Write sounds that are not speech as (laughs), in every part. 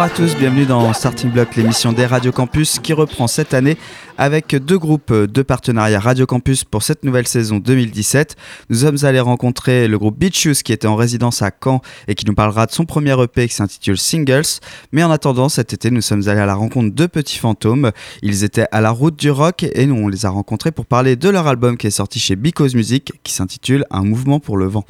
Bonjour à tous, bienvenue dans Starting Block, l'émission des Radio Campus qui reprend cette année avec deux groupes de partenariat Radio Campus pour cette nouvelle saison 2017. Nous sommes allés rencontrer le groupe Beach Shoes qui était en résidence à Caen et qui nous parlera de son premier EP qui s'intitule Singles. Mais en attendant, cet été, nous sommes allés à la rencontre de Petits Fantômes. Ils étaient à la route du rock et nous on les a rencontrés pour parler de leur album qui est sorti chez Because Music qui s'intitule Un mouvement pour le vent.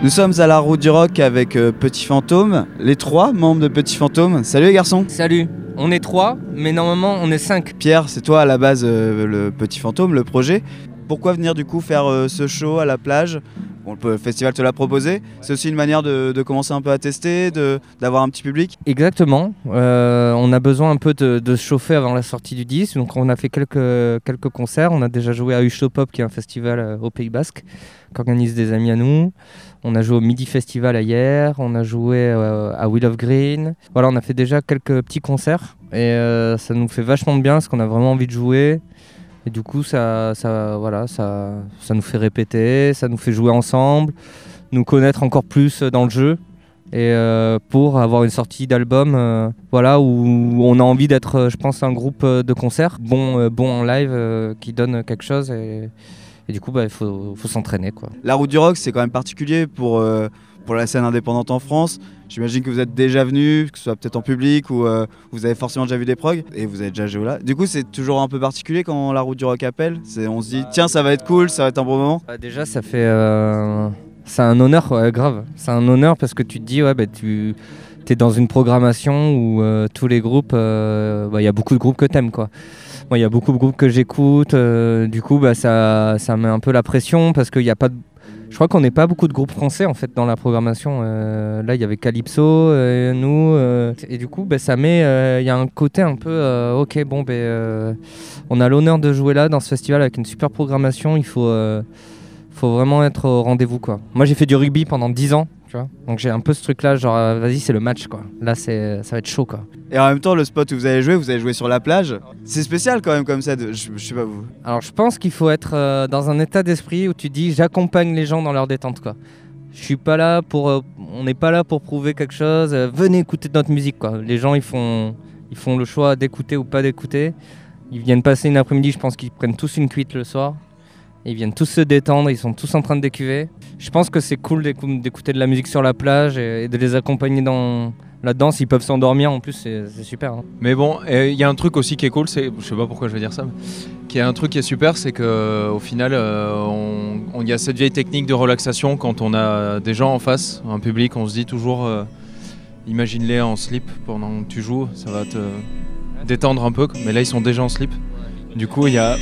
Nous sommes à la route du rock avec euh, Petit Fantôme, les trois membres de Petit Fantôme. Salut les garçons Salut, on est trois, mais normalement on est cinq. Pierre, c'est toi à la base euh, le Petit Fantôme, le projet. Pourquoi venir du coup faire euh, ce show à la plage? Bon, le festival te l'a proposé. C'est aussi une manière de, de commencer un peu à tester, de- d'avoir un petit public. Exactement, euh, on a besoin un peu de, de se chauffer avant la sortie du disque, donc on a fait quelques, quelques concerts. On a déjà joué à Hucho Pop, qui est un festival au Pays Basque, qu'organisent des amis à nous. On a joué au Midi Festival hier, on a joué euh, à Will of Green. Voilà, on a fait déjà quelques petits concerts et euh, ça nous fait vachement de bien parce qu'on a vraiment envie de jouer. Et du coup, ça, ça, voilà, ça, ça nous fait répéter, ça nous fait jouer ensemble, nous connaître encore plus dans le jeu. Et euh, pour avoir une sortie d'album, voilà, où on a envie d'être, je pense, un groupe de concert bon, bon en live, qui donne quelque chose. Et du coup, bah, il faut, faut s'entraîner, quoi. La route du rock, c'est quand même particulier pour, euh, pour la scène indépendante en France. J'imagine que vous êtes déjà venu, que ce soit peut-être en public ou euh, vous avez forcément déjà vu des progs et vous avez déjà joué là. Du coup, c'est toujours un peu particulier quand la route du rock appelle. On se dit, tiens, ça va être cool, ça va être un bon moment. Bah, déjà, ça fait. euh, c'est un honneur, ouais, grave. C'est un honneur parce que tu te dis, ouais, bah, tu es dans une programmation où tous les groupes. bah, Il y a beaucoup de groupes que t'aimes, quoi. Il y a beaucoup de groupes que j'écoute. euh, du coup, bah, ça, ça met un peu la pression parce qu'il n'y a pas de. Je crois qu'on n'est pas beaucoup de groupes français en fait dans la programmation. Euh, là, il y avait Calypso, euh, nous, euh, et du coup, bah, ça met. Il y a un côté un peu. ok, bon, ben, on a l'honneur de jouer là dans ce festival avec une super programmation. Il faut, faut vraiment être au rendez-vous quoi. Moi, j'ai fait du rugby pendant 10 ans, tu vois. Donc j'ai un peu ce truc-là, genre, euh, vas-y, c'est le match quoi. Là, c'est, ça va être chaud quoi. Et en même temps, le spot où vous allez jouer, vous allez jouer sur la plage. C'est spécial quand même comme ça. de- je, je sais pas vous. Alors, je pense qu'il faut être euh, dans un état d'esprit où tu dis, j'accompagne les gens dans leur détente quoi. Je suis pas là pour, euh, on n'est pas là pour prouver quelque chose. euh, venez écouter notre musique quoi. Les gens, ils font, ils font le choix d'écouter ou pas d'écouter. Ils viennent passer une après-midi, je pense qu'ils prennent tous une cuite le soir. Ils viennent tous se détendre, ils sont tous en train de décuver. Je pense que c'est cool d'écou- d'écouter de la musique sur la plage et, de les accompagner dans là-dedans. S'ils peuvent s'endormir en plus, c'est super. hein. Mais bon, il y a un truc aussi qui est cool, c'est, je sais pas pourquoi je vais dire ça, mais qui est un truc qui est super, c'est que euh, au final, euh, on- on- il y a cette vieille technique de relaxation quand on a des gens en face, un public, on se dit toujours, euh, imagine-les en slip pendant que tu joues, ça va te détendre un peu. Mais là, ils sont déjà en slip. Du coup, il n'y a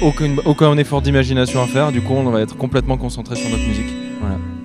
aucun effort d'imagination à faire. Du coup, on va être complètement concentré sur notre musique. Voilà. Thank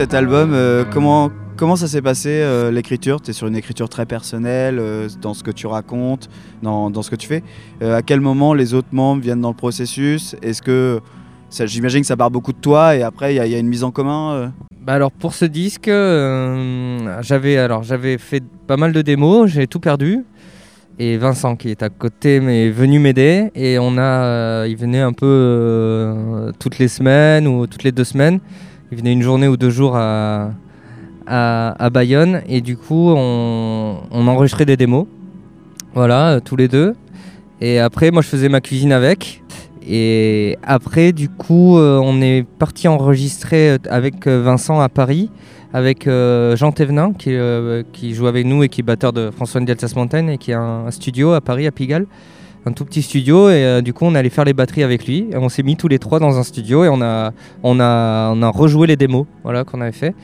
cet album, euh, comment, comment ça s'est passé euh, l'écriture? Tu es sur une écriture très personnelle euh, dans ce que tu racontes, dans, dans ce que tu fais. À quel moment les autres membres viennent dans le processus? Est-ce que j'imagine que ça part beaucoup de toi et après il y, a- une mise en commun Bah alors pour ce disque, j'avais fait pas mal de démos, j'ai tout perdu. Et Vincent qui est à côté m'est venu m'aider et on a, il venait un peu toutes les semaines ou toutes les deux semaines. Il venait une journée ou deux jours à, à, Bayonne et du coup on, on enregistrait des démos, voilà euh, tous les deux. Et après moi je faisais ma cuisine avec. Et après, du coup, euh, on est parti enregistrer euh, avec Vincent à Paris, avec Jean Thévenin, qui, qui joue avec nous et qui est batteur de François Deltas Mountain et qui a un studio à Paris, à Pigalle. Un tout petit studio. Et euh, du coup, on allait faire les batteries avec lui. Et on s'est mis tous les trois dans un studio et on a, on a, on a rejoué les démos voilà, qu'on avait fait.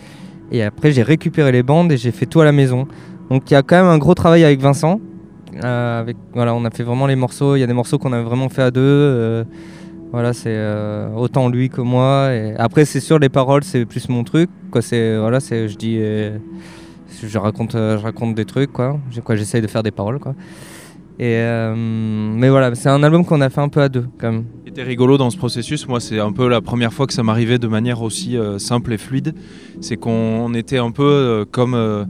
Et après, j'ai récupéré les bandes et j'ai fait tout à la maison. Donc, il y a quand même un gros travail avec Vincent. Euh, voilà, on a fait vraiment les morceaux. Il y a des morceaux qu'on a vraiment fait à deux. euh, voilà, c'est autant lui que moi. Après, c'est sûr, les paroles, c'est plus mon truc. Quoi, c'est voilà, c'est je dis, je raconte, je raconte des trucs, quoi. J'ai quoi, j'essaye de faire des paroles, quoi. Euh, mais voilà, c'est un album qu'on a fait un peu à deux, quand même. Ce qui était rigolo dans ce processus, moi c'est un peu la première fois que ça m'arrivait de manière aussi euh, simple et fluide. C'est qu'on était un peu euh, comme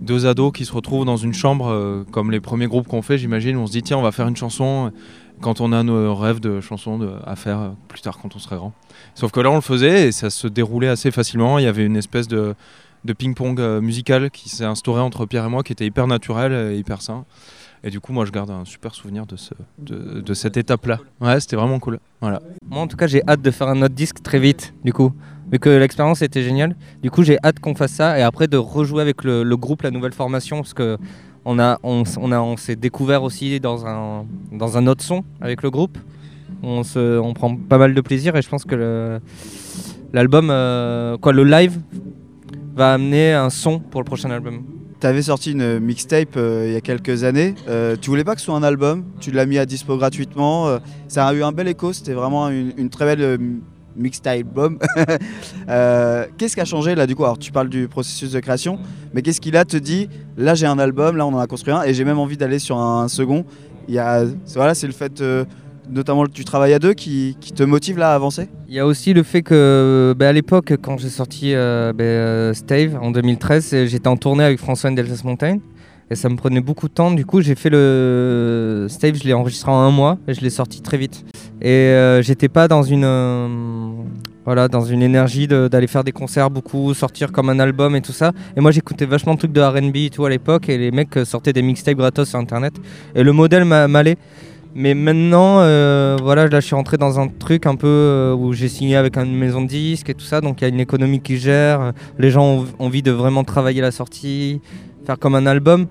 deux ados qui se retrouvent dans une chambre, comme les premiers groupes qu'on fait, j'imagine. On se dit tiens, on va faire une chanson quand on a nos rêves de chansons à faire plus tard quand on serait grand. Sauf que là on le faisait et ça se déroulait assez facilement. Il y avait une espèce de, de ping-pong musical qui s'est instauré entre Pierre et moi qui était hyper naturel et hyper sain. Et du coup, moi, je garde un super souvenir de, ce, de, cette étape-là. Ouais, c'était vraiment cool. Voilà. Moi, en tout cas, j'ai hâte de faire un autre disque très vite, du coup. Vu que l'expérience était géniale. Du coup, j'ai hâte qu'on fasse ça et après de rejouer avec le, groupe, la nouvelle formation, parce que on a, on, a, on s'est découvert aussi dans un, dans un autre son avec le groupe. On, se, on prend pas mal de plaisir et je pense que l'album, euh, quoi, le live va amener un son pour le prochain album. T'avais sorti une mixtape euh, il y a quelques années. Euh, tu voulais pas que ce soit un album, tu l'as mis à dispo gratuitement. euh, ça a eu un bel écho, c'était vraiment une, très belle mixtape (laughs) qu'est-ce qui a changé là du coup? Alors tu parles du processus de création, mais qu'est-ce qui là te dit? Là j'ai un album, là on en a construit un et j'ai même envie d'aller sur un, second. Il y a, voilà, c'est le fait notamment du travail à deux qui, te motive là à avancer? Il y a aussi le fait que, bah, à l'époque, quand j'ai sorti euh, bah, euh, Stave en 2013, euh, j'étais en tournée avec François Deltas Mountain et ça me prenait beaucoup de temps. Du coup, j'ai fait le Stave, je l'ai enregistré en un mois et je l'ai sorti très vite. Et euh, j'étais pas dans une, euh, énergie d'aller faire des concerts beaucoup, sortir comme un album et tout ça. Et moi, j'écoutais vachement de trucs de R&B et tout à l'époque et les mecs sortaient des mixtapes gratos sur Internet. Et le modèle m'a- m'allait. Mais maintenant, euh, voilà, là, je suis rentré dans un truc un peu euh, où j'ai signé avec une maison de disques et tout ça, donc il y a une économie qui gère. Les gens ont envie de vraiment travailler la sortie, faire comme un album.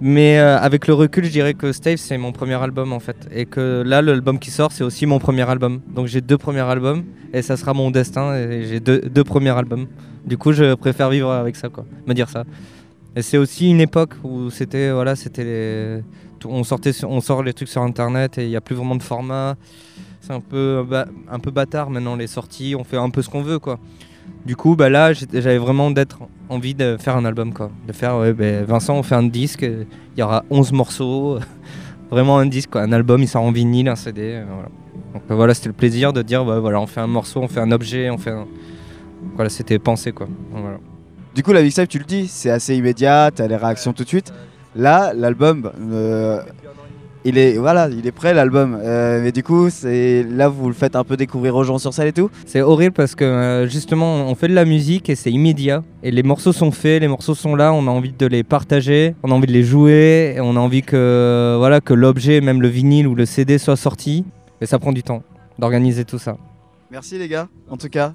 Mais euh, avec le recul, je dirais que Stave, c'est mon premier album en fait. Et que là, l'album qui sort, c'est aussi mon premier album. Donc j'ai deux premiers albums et ça sera mon destin. J'ai deux, deux premiers albums. Du coup, je préfère vivre avec ça, quoi. Me dire ça. Et c'est aussi une époque où c'était, voilà, c'était les on, sortait on sort les trucs sur internet et il n'y a plus vraiment de format. C'est un peu, ba- un peu bâtard maintenant les sorties, on fait un peu ce qu'on veut quoi. Du coup, bah là, j'avais vraiment d'être envie de faire un album quoi. De faire, ouais, ben, Vincent, on fait un disque, il y aura 11 morceaux, (laughs) vraiment un disque quoi. Un album, il sort en vinyle, un CD. euh, voilà. Donc bah, voilà, c'était le plaisir de dire, bah, voilà, on fait un morceau, on fait un objet, on fait. Voilà, c'était pensé quoi. Du coup, la mixtape, tu le dis, c'est assez immédiat, t'as les réactions tout de suite. Là, l'album, euh, il est voilà, il est prêt l'album. Euh, mais du coup, c'est là vous le faites un peu découvrir aux gens sur scène et tout. C'est horrible parce que euh, justement on fait de la musique et c'est immédiat et les morceaux sont faits, les morceaux sont là, on a envie de les partager, on a envie de les jouer et on a envie que voilà que l'objet, même le vinyle ou le CD soit sorti. Et ça prend du temps d'organiser tout ça. Merci les gars, en tout cas.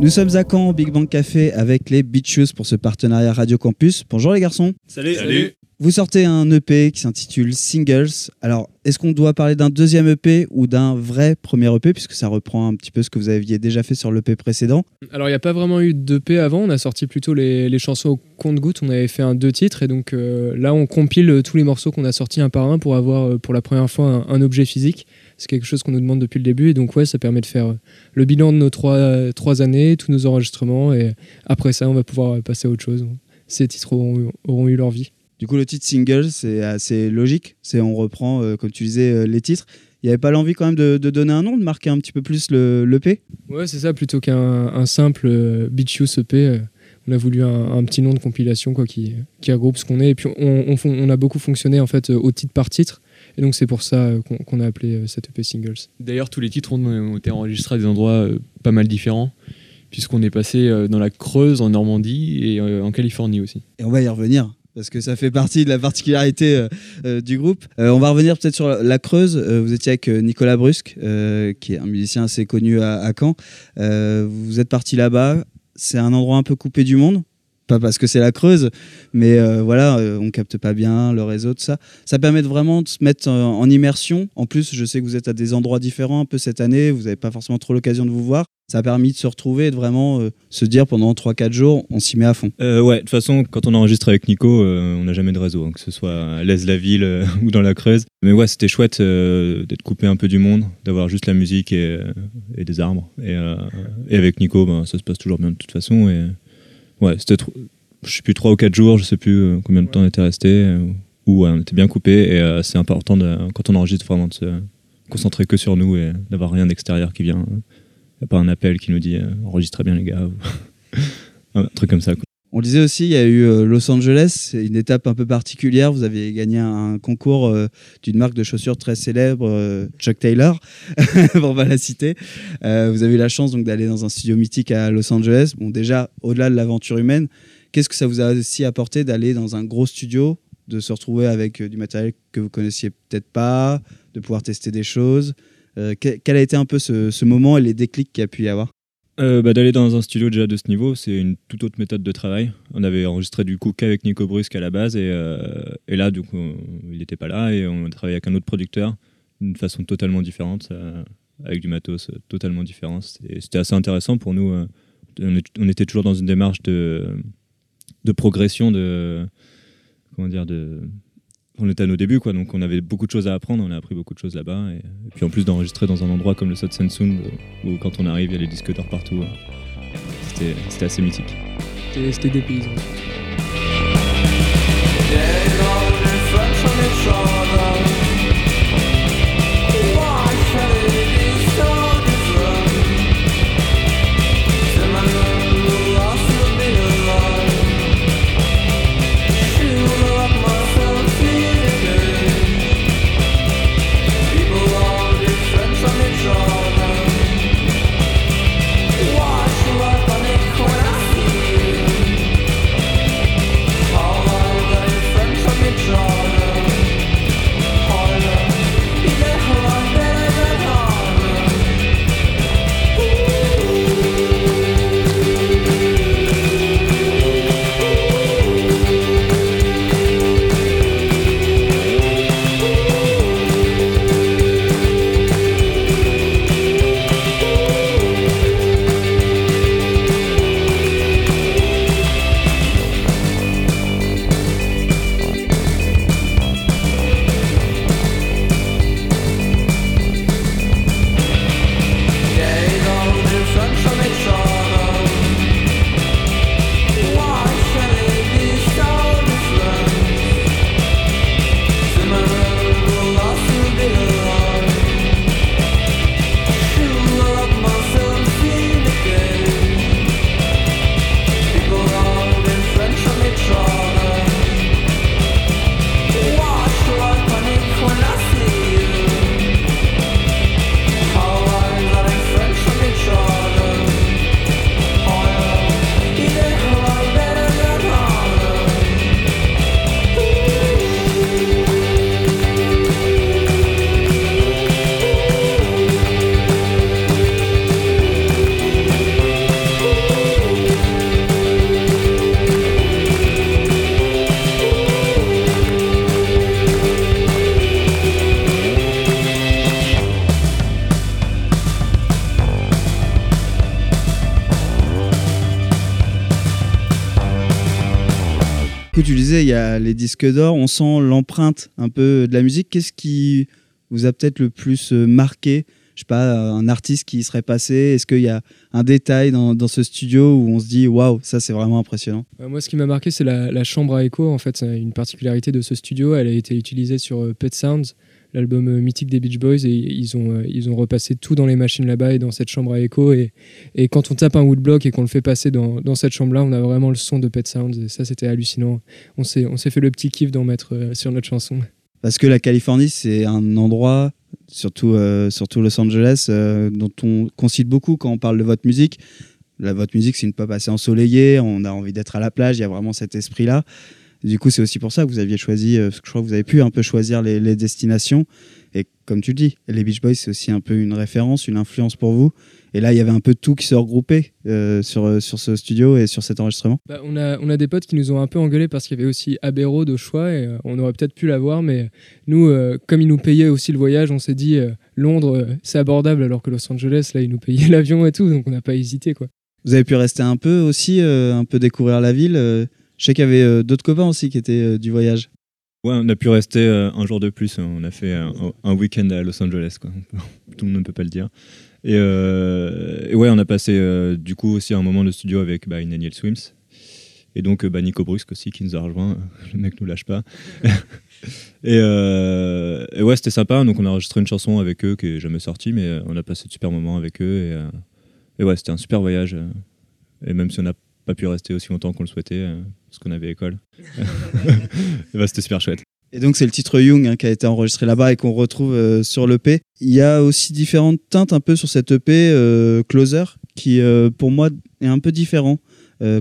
Nous sommes à Caen au Big Bang Café avec les Beat Shoes pour ce partenariat Radio Campus. Bonjour les garçons. Salut. Salut. Vous sortez un EP qui s'intitule Singles. Alors, est-ce qu'on doit parler d'un deuxième EP ou d'un vrai premier EP, puisque ça reprend un petit peu ce que vous aviez déjà fait sur l'EP précédent? Alors, il n'y a pas vraiment eu d'EP avant. On a sorti plutôt les, chansons au compte-goutte. On avait fait un deux titres. Et donc euh, là, on compile tous les morceaux qu'on a sortis un par un pour avoir euh, pour la première fois un, objet physique. C'est quelque chose qu'on nous demande depuis le début. Et donc, ouais, ça permet de faire euh, le bilan de nos trois, trois années, tous nos enregistrements. Et après ça, on va pouvoir passer à autre chose. Ces titres auront eu leur vie. Du coup, le titre single, c'est assez logique. C'est on reprend, euh, comme tu disais, euh, les titres. Il n'y avait pas l'envie quand même de, donner un nom, de marquer un petit peu plus le l'EP Ouais, c'est ça, plutôt qu'un simple euh, Beach Use EP. on a voulu un, petit nom de compilation quoi, qui, qui regroupe ce qu'on est. Et puis, on, on, a beaucoup fonctionné en fait au titre par titre. Et donc, c'est pour ça qu'on a appelé cette EP Singles. D'ailleurs, tous les titres ont, été enregistrés à des endroits pas mal différents puisqu'on est passé dans la Creuse, en Normandie et en Californie aussi. Et on va y revenir parce que ça fait partie de la particularité euh, euh, du groupe. Euh, on va revenir peut-être sur la, Creuse. vous étiez avec Nicolas Brusque, qui est un musicien assez connu à, Caen. vous êtes parti là-bas. C'est un endroit un peu coupé du monde. Pas parce que c'est la Creuse, mais voilà, on capte pas bien le réseau, tout ça. Ça permet de vraiment de se mettre en, en immersion. En plus, je sais que vous êtes à des endroits différents un peu cette année. Vous n'avez pas forcément trop l'occasion de vous voir ça a permis de se retrouver et de vraiment euh, se dire pendant 3-4 jours, on s'y met à fond. Euh, ouais, de toute façon, quand on enregistre avec Nico, euh, on n'a jamais de réseau, hein, que ce soit à l'aise la ville (laughs) ou dans la Creuse. Mais ouais, c'était chouette d'être coupé un peu du monde, d'avoir juste la musique et, des arbres. Et, avec Nico, ben, ça se passe toujours bien de toute façon. Ouais, c'était, je sais plus, 3 ou 4 jours, je sais plus combien de temps on était resté. où on était bien coupé et c'est important de, quand on enregistre vraiment de se concentrer que sur nous et d'avoir rien d'extérieur qui vient n'y a pas un appel qui nous dit euh, enregistrez bien les gars, (laughs) un truc comme ça. On disait aussi, il y a eu euh, Los Angeles, une étape un peu particulière. Vous avez gagné un concours euh, d'une marque de chaussures très célèbre, Chuck Taylor, (laughs) pour pas la citer. vous avez eu la chance donc d'aller dans un studio mythique à Los Angeles. Bon, déjà, au-delà de l'aventure humaine, qu'est-ce que ça vous a aussi apporté d'aller dans un gros studio, de se retrouver avec du matériel que vous connaissiez peut-être pas, de pouvoir tester des choses? Euh, quel a été un peu ce, moment et les déclics qu'il y a pu y avoir? Euh, bah, D'aller dans un studio déjà de ce niveau, c'est une toute autre méthode de travail. On avait enregistré du coup qu'avec Nico Brusque à la base et, euh, et là, du coup, il n'était pas là et on a travaillé avec un autre producteur d'une façon totalement différente, avec du matos totalement différent. C'était assez intéressant pour nous. on, était toujours dans une démarche de, de progression, de comment dire, de on était à nos débuts, quoi, donc on avait beaucoup de choses à apprendre, on a appris beaucoup de choses là-bas. Et, puis en plus d'enregistrer dans un endroit comme le Sound Sound, où quand on arrive, il y a les disques d'or partout. C'était assez mythique. C'était des paysans. Coup, tu disais, il y a les disques d'or, on sent l'empreinte un peu de la musique. Qu'est-ce qui vous a peut-être le plus euh, marqué? Je sais pas, un artiste qui serait passé Est-ce qu'il y a un détail dans, ce studio où on se dit, waouh, ça c'est vraiment impressionnant? Moi, ce qui m'a marqué, c'est la, la, chambre à écho. En fait, une particularité de ce studio. Elle a été utilisée sur Pet Sounds l'album euh, mythique des Beach Boys et ils ont, euh, ils ont repassé tout dans les machines là-bas et dans cette chambre à écho et, et quand on tape un woodblock et qu'on le fait passer dans, dans cette chambre-là, on a vraiment le son de Pet Sounds et ça c'était hallucinant. On s'est, fait le petit kiff d'en mettre euh, sur notre chanson. Parce que la Californie, c'est un endroit, surtout, surtout Los Angeles, dont on concite beaucoup quand on parle de votre musique. La, votre musique, c'est une pop assez ensoleillée, on a envie d'être à la plage, il y a vraiment cet esprit-là. Du coup, c'est aussi pour ça que vous aviez choisi, euh, parce que je crois que vous avez pu un peu choisir les, destinations. Et comme tu le dis, les Beach Boys, c'est aussi un peu une référence, une influence pour vous. Et là, il y avait un peu tout qui se regroupait euh, sur, euh, sur ce studio et sur cet enregistrement. Bah, on, a, on a des potes qui nous ont un peu engueulés parce qu'il y avait aussi Abbey Road au choix et on aurait peut-être pu l'avoir, mais nous, comme ils nous payaient aussi le voyage, on s'est dit Londres, c'est abordable alors que Los Angeles, là, ils nous payaient (laughs) l'avion et tout, donc on n'a pas hésité. quoi. Vous avez pu rester un peu aussi, un peu découvrir la ville je sais qu'il y avait euh, d'autres copains aussi qui étaient euh, du voyage. Ouais, on a pu rester euh, un jour de plus. On a fait un, week-end à Los Angeles. Quoi. (laughs) Tout le monde ne peut pas le dire. Et, ouais, on a passé du coup aussi un moment de studio avec bah, Swims. Et donc bah, Nico Brusque aussi qui nous a rejoint. (laughs) Le mec nous lâche pas. (laughs) et, ouais, c'était sympa. Donc on a enregistré une chanson avec eux qui est jamais sortie, mais on a passé de super moments avec eux. Et ouais, c'était un super voyage. Et même si on n'a pas pu rester aussi longtemps qu'on le souhaitait, parce qu'on avait école. (laughs) (laughs) bah, C'était super chouette. Et donc c'est le titre Young hein, qui a été enregistré là-bas et qu'on retrouve euh, sur l'EP. Il y a aussi différentes teintes un peu sur cette EP euh, Closer qui euh, pour moi est un peu différent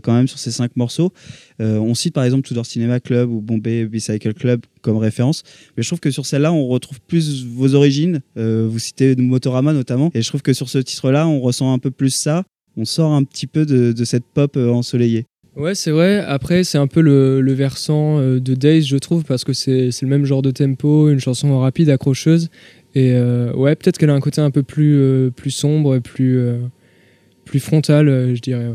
quand même sur ces cinq morceaux. on cite par exemple Tudor Cinema Club ou Bombay Bicycle Club comme référence, mais je trouve que sur celle-là on retrouve plus vos origines. vous citez Motorama notamment, et je trouve que sur ce titre-là on ressent un peu plus ça. On sort un petit peu de, de cette pop ensoleillée. Ouais, c'est vrai. Après, c'est un peu le, versant euh, de Days, je trouve, parce que c'est le même genre de tempo, une chanson rapide, accrocheuse. Et euh, ouais, peut-être qu'elle a un côté un peu plus, euh, plus sombre et plus, plus frontal, je dirais.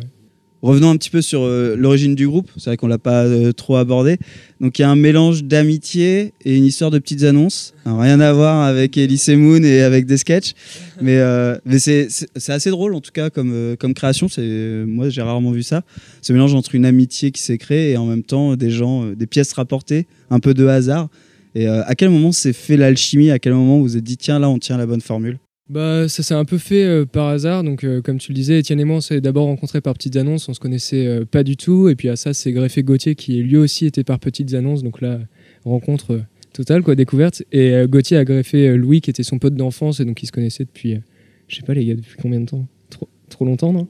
Revenons un petit peu sur euh, l'origine du groupe. C'est vrai qu'on l'a pas euh, trop abordé. Donc il y a un mélange d'amitié et une histoire de petites annonces. rien à voir avec Elise Moon et avec des sketchs, mais, euh, c'est assez drôle en tout cas comme, comme création. Moi j'ai rarement vu ça. Ce mélange entre une amitié qui s'est créée et en même temps des gens, des pièces rapportées, un peu de hasard. Et à quel moment s'est fait l'alchimie? À quel moment vous vous êtes dit tiens là on tient la bonne formule? Bah, ça s'est un peu fait euh, par hasard. Donc, euh, comme tu le disais, Étienne et moi, on s'est d'abord rencontrés par petites annonces. On se connaissait euh, pas du tout. Et puis à ça, c'est greffé Gauthier qui lui aussi était par petites annonces. Donc là, rencontre totale, quoi, découverte. Et Gauthier a greffé Louis, qui était son pote d'enfance. Et donc, ils se connaissaient depuis, je sais pas les gars, depuis combien de temps? Trop, trop longtemps, non?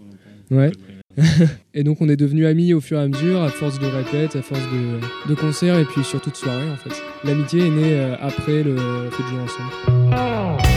Ouais. (laughs) et donc on est devenus amis au fur et à mesure, à force de répètes, à force de, de concerts et puis surtout de soirées en fait. L'amitié est née après le fait de jouer ensemble.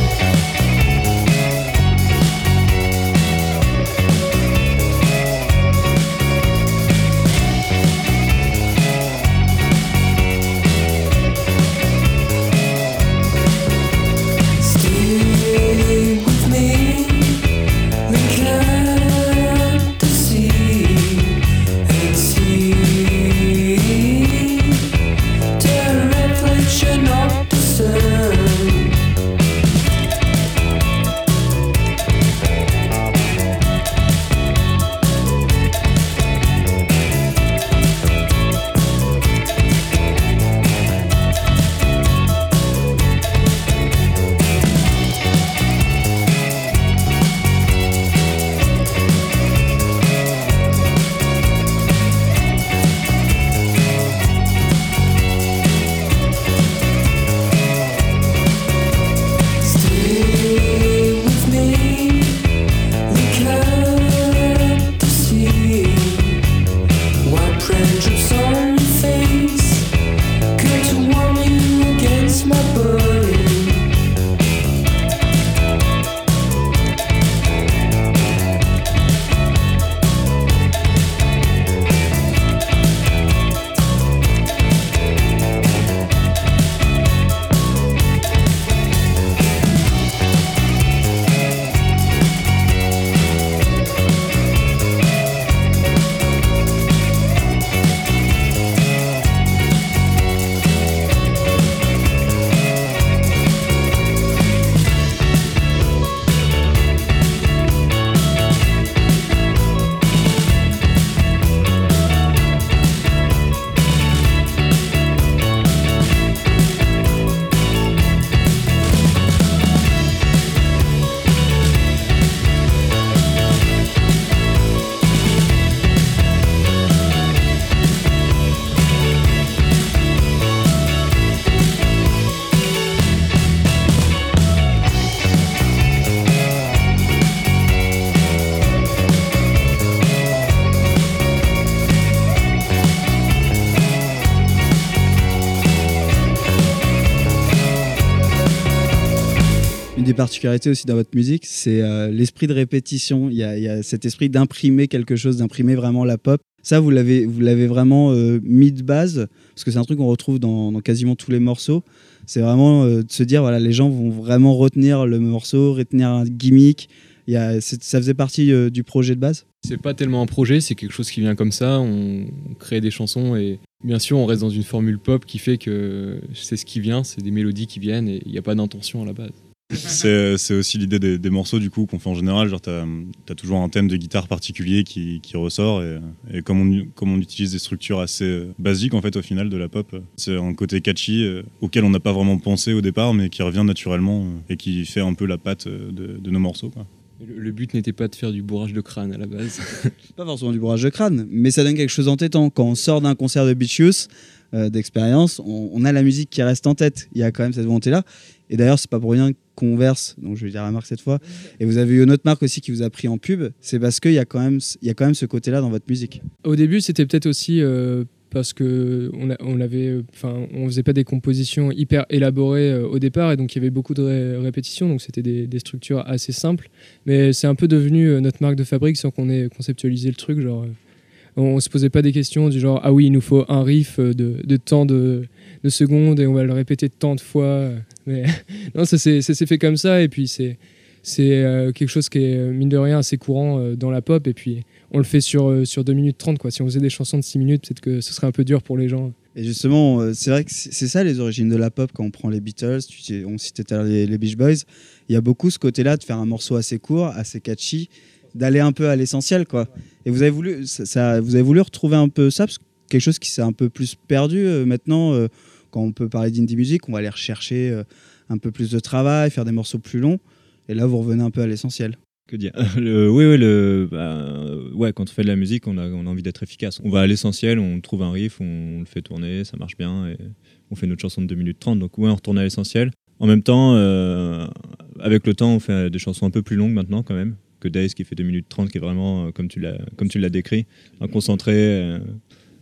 Particularités aussi dans votre musique, c'est l'esprit de répétition. Il y, a, cet esprit d'imprimer quelque chose, d'imprimer vraiment la pop. Ça, vous l'avez, vous l'avez vraiment mis de base, parce que c'est un truc qu'on retrouve dans, quasiment tous les morceaux. C'est vraiment de se dire, voilà, les gens vont vraiment retenir le morceau, retenir un gimmick. Ça faisait partie du projet de base c'est pas tellement un projet, c'est quelque chose qui vient comme ça. On, crée des chansons et bien sûr, on reste dans une formule pop qui fait que c'est ce qui vient, c'est des mélodies qui viennent et il n'y a pas d'intention à la base. C'est aussi l'idée des, morceaux du coup qu'on fait en général. Genre, tu as, toujours un thème de guitare particulier qui, ressort et, comme, on, comme on utilise des structures assez basiques en fait au final de la pop, c'est un côté catchy euh, auquel on n'a pas vraiment pensé au départ mais qui revient naturellement euh, et qui fait un peu la patte de, de nos morceaux. Quoi. Le, but n'était pas de faire du bourrage de crâne à la base. (laughs) pas forcément du bourrage de crâne, mais ça donne quelque chose en tête. Quand on sort d'un concert de Beach euh, d'expérience, on, a la musique qui reste en tête. Il y a quand même cette volonté-là. Et d'ailleurs, c'est pas pour rien qu'on verse, donc je vais dire la marque cette fois. Et vous avez eu une autre marque aussi qui vous a pris en pub. C'est parce qu'il y, a quand même, y a quand même ce côté-là dans votre musique. Au début, c'était peut-être aussi euh, parce que on, avait, enfin, on faisait pas des compositions hyper élaborées euh, au départ et donc il y avait beaucoup de répétitions, donc c'était des, structures assez simples. Mais c'est un peu devenu euh, notre marque de fabrique sans qu'on ait conceptualisé le truc. Genre, on, se posait pas des questions du genre ah oui, il nous faut un riff de, de temps de, de, secondes et on va le répéter tant de fois. Mais (laughs) non, ça s'est fait comme ça et puis c'est c'est quelque chose qui est mine de rien assez courant dans la pop et puis on le fait sur, euh, sur 2 minutes 30. Quoi. Si on faisait des chansons de 6 minutes, peut-être que ce serait un peu dur pour les gens. Et justement, euh, c'est vrai que c'est ça les origines de la pop quand on prend les Beatles, on citait l'heure les, Beach Boys. Il y a beaucoup ce côté-là de faire un morceau assez court, assez catchy, d'aller un peu à l'essentiel. quoi. Et vous avez, voulu, ça, vous avez voulu retrouver un peu ça, parce que quelque chose qui s'est un peu plus perdu euh, maintenant. quand on peut parler d'indie music, on va aller rechercher un peu plus de travail, faire des morceaux plus longs. Et là, vous revenez un peu à l'essentiel. Que dire? (laughs) Oui, oui, le, bah, ouais, quand on fait de la musique, on a, on a envie d'être efficace. On va à l'essentiel, on trouve un riff, on, le fait tourner, ça marche bien, et on fait notre chanson de 2 minutes 30. Donc, ouais, on retourne à l'essentiel. En même temps, euh, avec le temps, on fait des chansons un peu plus longues maintenant, quand même, que Days qui fait 2 minutes 30, qui est vraiment, euh, comme tu l'as décrit, un concentré. Euh,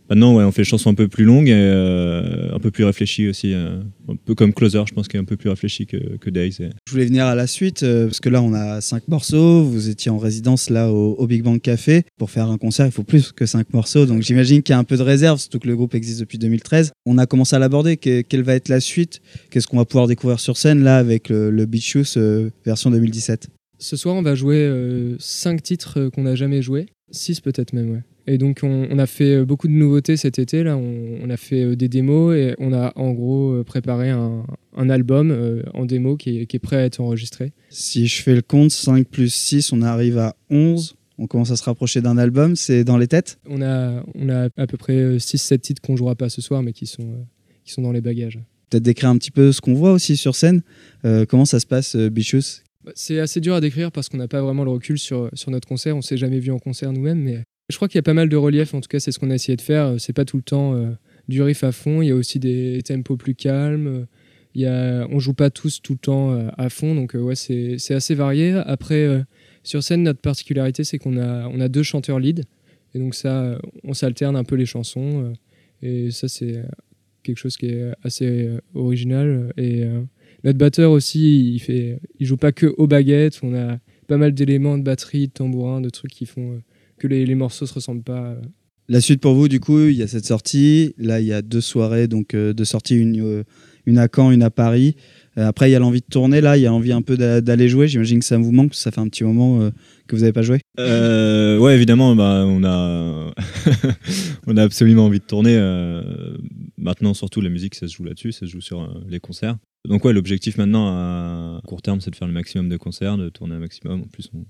Maintenant, ouais, on fait des chansons un peu plus longues et euh, un peu plus réfléchies aussi. Un peu comme Closer, je pense, qu'il est un peu plus réfléchi que, que Days. Je voulais venir à la suite, parce que là, on a cinq morceaux. Vous étiez en résidence là au, Big Bang Café. Pour faire un concert, il faut plus que cinq morceaux. Donc j'imagine qu'il y a un peu de réserve, surtout que le groupe existe depuis 2013. On a commencé à l'aborder. quelle va être la suite? Qu'est-ce qu'on va pouvoir découvrir sur scène là avec le, le Beach Shoes version 2017 Ce soir, on va jouer cinq titres qu'on n'a jamais joués. Six peut-être même, ouais. Et donc, on, a fait euh, beaucoup de nouveautés cet été. Là, on, a fait euh, des démos et on a en gros euh, préparé un, album en démo qui est, prêt à être enregistré. Si je fais le compte, 5 plus 6, on arrive à 11. On commence à se rapprocher d'un album. C'est dans les têtes? On a, on a à peu près 6-7 titres qu'on jouera pas ce soir, mais qui sont, qui sont dans les bagages. Peut-être décrire un petit peu ce qu'on voit aussi sur scène. comment ça se passe, Bichus c'est assez dur à décrire parce qu'on n'a pas vraiment le recul sur, sur notre concert. On s'est jamais vu en concert nous-mêmes, mais je crois qu'il y a pas mal de relief, en tout cas c'est ce qu'on a essayé de faire. C'est pas tout le temps euh, du riff à fond, il y a aussi des tempos plus calmes. Il y a, on joue pas tous tout le temps euh, à fond, donc euh, ouais c'est assez varié. Après sur scène notre particularité c'est qu'on a, on a deux chanteurs lead, et donc ça on s'alterne un peu les chansons, et ça c'est quelque chose qui est assez original. Et notre batteur aussi il fait, il joue pas que aux baguettes, on a pas mal d'éléments de batterie, de tambourin, de trucs qui font que les, les morceaux se ressemblent pas. Euh. La suite pour vous, du coup, il y a cette sortie. Là, il y a deux soirées, donc euh, deux sorties, une, euh, une à Caen, une à Paris. après, il y a l'envie de tourner. Là, il y a envie un peu d'aller jouer. J'imagine que ça vous manque, ça fait un petit moment que vous n'avez pas joué. Euh, ouais, évidemment, bah, on a, (laughs) on a absolument envie de tourner. maintenant, surtout la musique, ça se joue là-dessus, ça se joue sur les concerts. Donc ouais, l'objectif maintenant à court terme, c'est de faire le maximum de concerts, de tourner un maximum. En plus, on,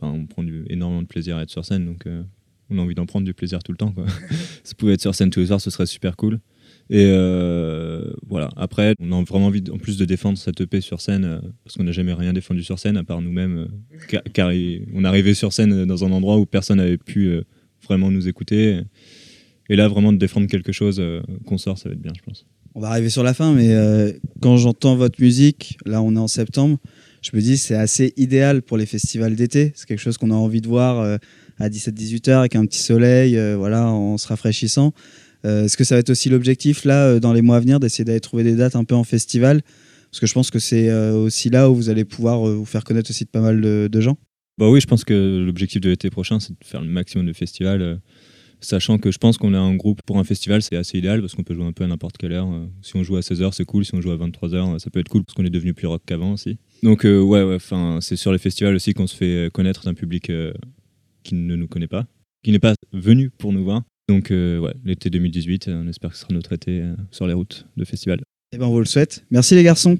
Enfin, on prend énormément de plaisir à être sur scène, donc euh, on a envie d'en prendre du plaisir tout le temps. Quoi. (laughs) si pouvait être sur scène tous les soirs, ce serait super cool. Et euh, voilà. Après, on a vraiment envie, en plus de défendre cette EP sur scène, euh, parce qu'on n'a jamais rien défendu sur scène à part nous-mêmes, (laughs) car, on est arrivé sur scène dans un endroit où personne n'avait pu vraiment nous écouter. Et là, vraiment de défendre quelque chose qu'on sort, ça va être bien, je pense. On va arriver sur la fin, mais quand j'entends votre musique, là, on est en septembre je me dis c'est assez idéal pour les festivals d'été. C'est quelque chose qu'on a envie de voir euh, à 17-18 heures avec un petit soleil, euh, voilà, en se rafraîchissant. Euh, est-ce que ça va être aussi l'objectif là dans les mois à venir d'essayer d'aller trouver des dates un peu en festival? Parce que je pense que c'est aussi là où vous allez pouvoir vous faire connaître aussi de pas mal de, gens. Bah oui, je pense que l'objectif de l'été prochain, c'est de faire le maximum de festivals sachant que je pense qu'on a un groupe pour un festival, c'est assez idéal parce qu'on peut jouer un peu à n'importe quelle heure. Si on joue à 16h, c'est cool. Si on joue à 23h, ça peut être cool parce qu'on est devenu plus rock qu'avant aussi. Donc, ouais, ouais, c'est sur les festivals aussi qu'on se fait connaître d'un public qui ne nous connaît pas, qui n'est pas venu pour nous voir. Donc, ouais, l'été 2018, on espère que ce sera notre été sur les routes de festival. Eh ben, on vous le souhaite. Merci les garçons.